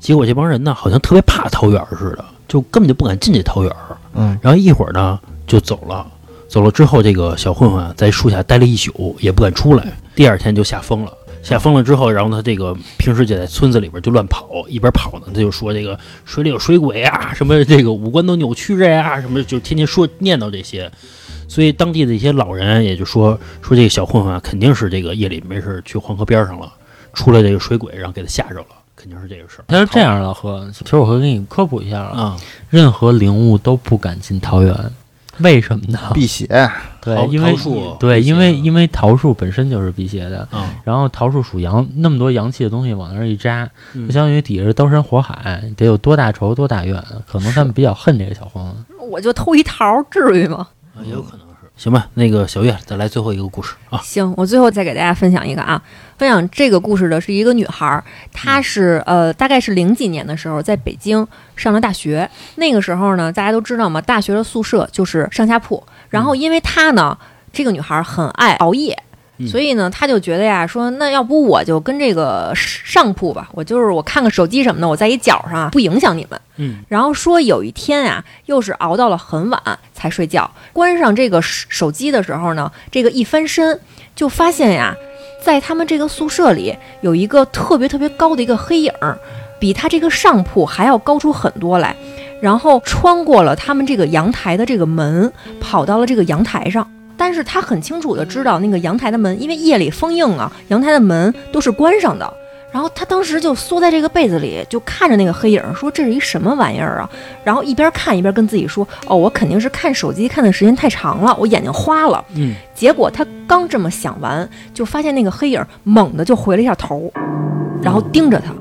结果这帮人呢，好像特别怕桃园似的，就根本就不敢进这桃园。嗯然后一会儿呢就走了，走了之后，这个小混混啊在树下待了一宿，也不敢出来。第二天就吓疯了，吓疯了之后，然后他这个平时就在村子里边就乱跑，一边跑呢，他就说这个水里有水鬼啊，什么这个五官都扭曲着呀，什么就天天说念叨这些。所以当地的一些老人也就说说这个小混混啊，肯定是这个夜里没事去黄河边上了，出来这个水鬼，然后给他吓着了，肯定是这个事儿。他是这样，老何，其实我会给你科普一下啊，啊，任何灵物都不敢进桃园，为什么呢？辟邪，对，因为对，因为因为桃树本身就是辟邪的，嗯，然后桃树属阳，那么多阳气的东西往那儿一扎，嗯就相当于底下是刀山火海，得有多大仇多大怨，可能他们比较恨这个小混混。我就偷一桃儿，至于吗？啊也有可能是。行吧，那个小月再来最后一个故事啊。行，我最后再给大家分享一个啊，分享这个故事的是一个女孩儿，她是呃大概是零几年的时候在北京上了大学，那个时候呢，大家都知道嘛，大学的宿舍就是上下铺，然后因为她呢，这个女孩儿很爱熬夜。嗯所以呢，他就觉得呀，说那要不我就跟这个上铺吧，我就是我看看手机什么的，我在一角上啊，不影响你们。嗯然后说有一天啊，又是熬到了很晚才睡觉，关上这个手手机的时候呢，这个一翻身就发现呀，在他们这个宿舍里有一个特别特别高的一个黑影儿，比他这个上铺还要高出很多来，然后穿过了他们这个阳台的这个门，跑到了这个阳台上。但是他很清楚的知道那个阳台的门，因为夜里风硬啊，阳台的门都是关上的。然后他当时就缩在这个被子里，就看着那个黑影儿，说这是一什么玩意儿啊？然后一边看一边跟自己说：“哦，我肯定是看手机看的时间太长了，我眼睛花了。嗯，”结果他刚这么想完，就发现那个黑影儿猛地就回了一下头，然后盯着他，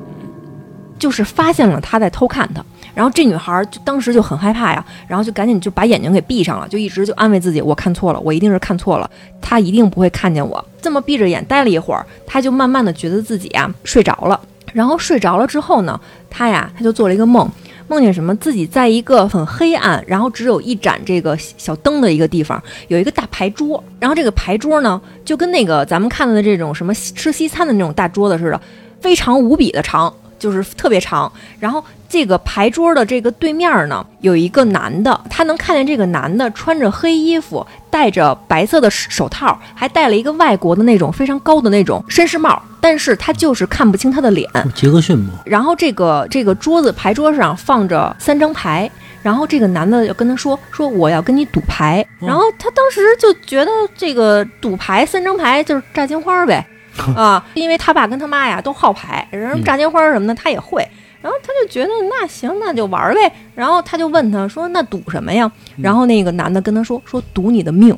就是发现了他在偷看他。然后这女孩儿就当时就很害怕呀，然后就赶紧就把眼睛给闭上了，就一直就安慰自己：“我看错了，我一定是看错了，他一定不会看见我。”这么闭着眼待了一会儿，她就慢慢的觉得自己啊睡着了。然后睡着了之后呢，她呀她就做了一个梦，梦见什么？自己在一个很黑暗，然后只有一盏这个小灯的一个地方，有一个大牌桌。然后这个牌桌呢，就跟那个咱们看到的这种什么吃西餐的那种大桌子似的，非常无比的长，就是特别长。然后这个牌桌的这个对面呢，有一个男的，他能看见这个男的穿着黑衣服，戴着白色的手套，还戴了一个外国的那种非常高的那种绅士帽，但是他就是看不清他的脸。杰克逊吗？然后这个这个桌子牌桌上放着三张牌，然后这个男的就跟他说说我要跟你赌牌，嗯然后他当时就觉得这个赌牌三张牌就是炸金花呗，(laughs) 啊，因为他爸跟他妈呀都好牌，然后嗯炸金花什么的他也会。然后他就觉得那行，那就玩呗。然后他就问他说：“那赌什么呀？”嗯然后那个男的跟他说：“说赌你的命。”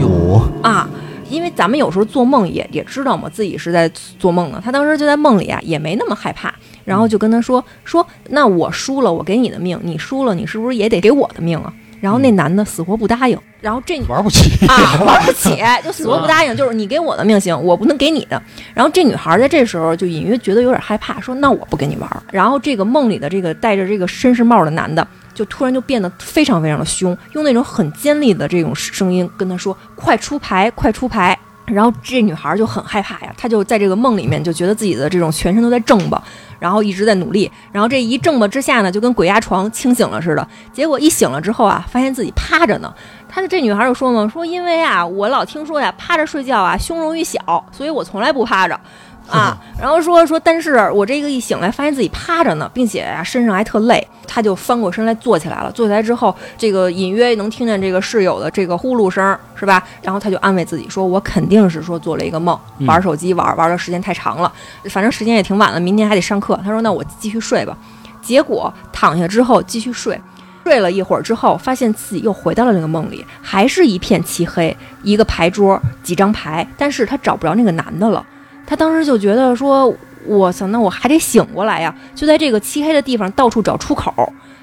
有啊，因为咱们有时候做梦也也知道嘛，自己是在做梦呢。他当时就在梦里啊，也没那么害怕，然后就跟他说说，那我输了，我给你的命；你输了，你是不是也得给我的命啊？然后那男的死活不答应，然后这玩不起，啊玩不起，就死活不答应，就是你给我的命行，我不能给你的。然后这女孩在这时候就隐约觉得有点害怕，说那我不跟你玩儿。然后这个梦里的这个戴着这个绅士帽的男的，就突然就变得非常非常的凶，用那种很尖利的这种声音跟他说：“快出牌，快出牌！”然后这女孩就很害怕呀，她就在这个梦里面就觉得自己的这种全身都在挣吧，然后一直在努力，然后这一挣吧之下呢，就跟鬼压床清醒了似的。结果一醒了之后啊，发现自己趴着呢。他的这女孩就说嘛，说因为啊，我老听说呀，趴着睡觉啊，胸容易小，所以我从来不趴着。啊，(laughs) 然后说说，但是我这个一醒来，发现自己趴着呢，并且啊身上还特累，他就翻过身来坐起来了。坐起来之后，这个隐约能听见这个室友的这个呼噜声，是吧？然后他就安慰自己说：“我肯定是说做了一个梦，嗯玩手机玩玩的时间太长了，反正时间也挺晚了，明天还得上课。”他说：“那我继续睡吧。”结果躺下之后继续睡。睡了一会儿之后，发现自己又回到了那个梦里，还是一片漆黑，一个牌桌，几张牌，但是他找不着那个男的了。他当时就觉得说：“我操，那我还得醒过来呀！”就在这个漆黑的地方到处找出口，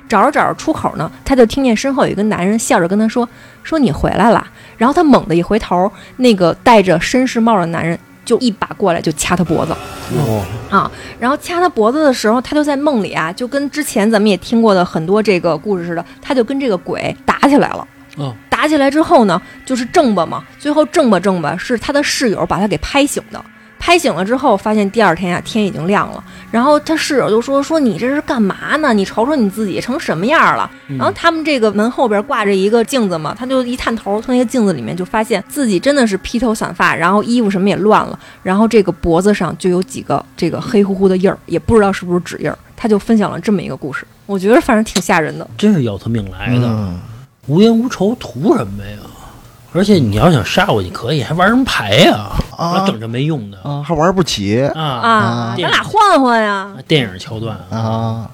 找着找着出口呢，他就听见身后有一个男人笑着跟他说：“说你回来了。”然后他猛地一回头，那个戴着绅士帽的男人就一把过来就掐他脖子。哦，啊，然后掐他脖子的时候，他就在梦里啊，就跟之前咱们也听过的很多这个故事似的，他就跟这个鬼打起来了。哦，打起来之后呢，就是正吧嘛，最后正吧正吧是他的室友把他给拍醒的。拍醒了之后，发现第二天啊天已经亮了，然后他室友就说说你这是干嘛呢？你瞅瞅你自己成什么样了？然后他们这个门后边挂着一个镜子嘛，他就一探头，从那个镜子里面就发现自己真的是披头散发，然后衣服什么也乱了，然后这个脖子上就有几个这个黑乎乎的印儿，也不知道是不是指印儿。他就分享了这么一个故事，我觉得反正挺吓人的。真是要他命来的，嗯无冤无仇图什么呀？而且你要想杀我，你可以，还玩什么牌呀？啊整这没用的啊，还玩不起啊啊，咱俩换换呀！电影桥段啊，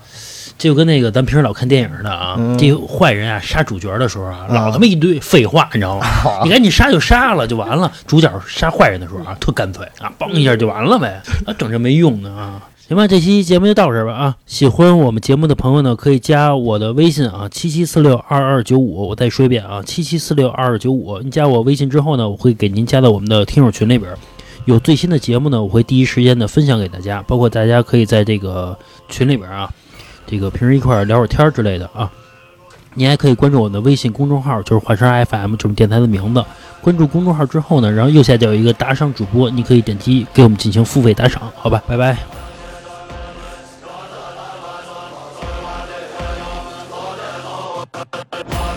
就跟那个咱平时老看电影似的啊，嗯这坏人啊杀主角的时候啊，啊老他妈一堆废话，你知道吗？你赶紧杀就杀了就完了。主角杀坏人的时候啊，特干脆啊，嘣一下就完了呗，啊，整这没用的啊。行吧，这期节目就到这儿吧啊！喜欢我们节目的朋友呢，可以加我的微信啊，七七四六二二九五。我再说一遍啊，七七四六二二九五。你加我微信之后呢，我会给您加到我们的听友群里边。有最新的节目呢，我会第一时间的分享给大家，包括大家可以在这个群里边啊，这个平时一块儿聊会儿天之类的啊。您还可以关注我的微信公众号，就是华山 FM，就是电台的名字。关注公众号之后呢，然后右下角有一个打赏主播，你可以点击给我们进行付费打赏，好吧？拜拜。然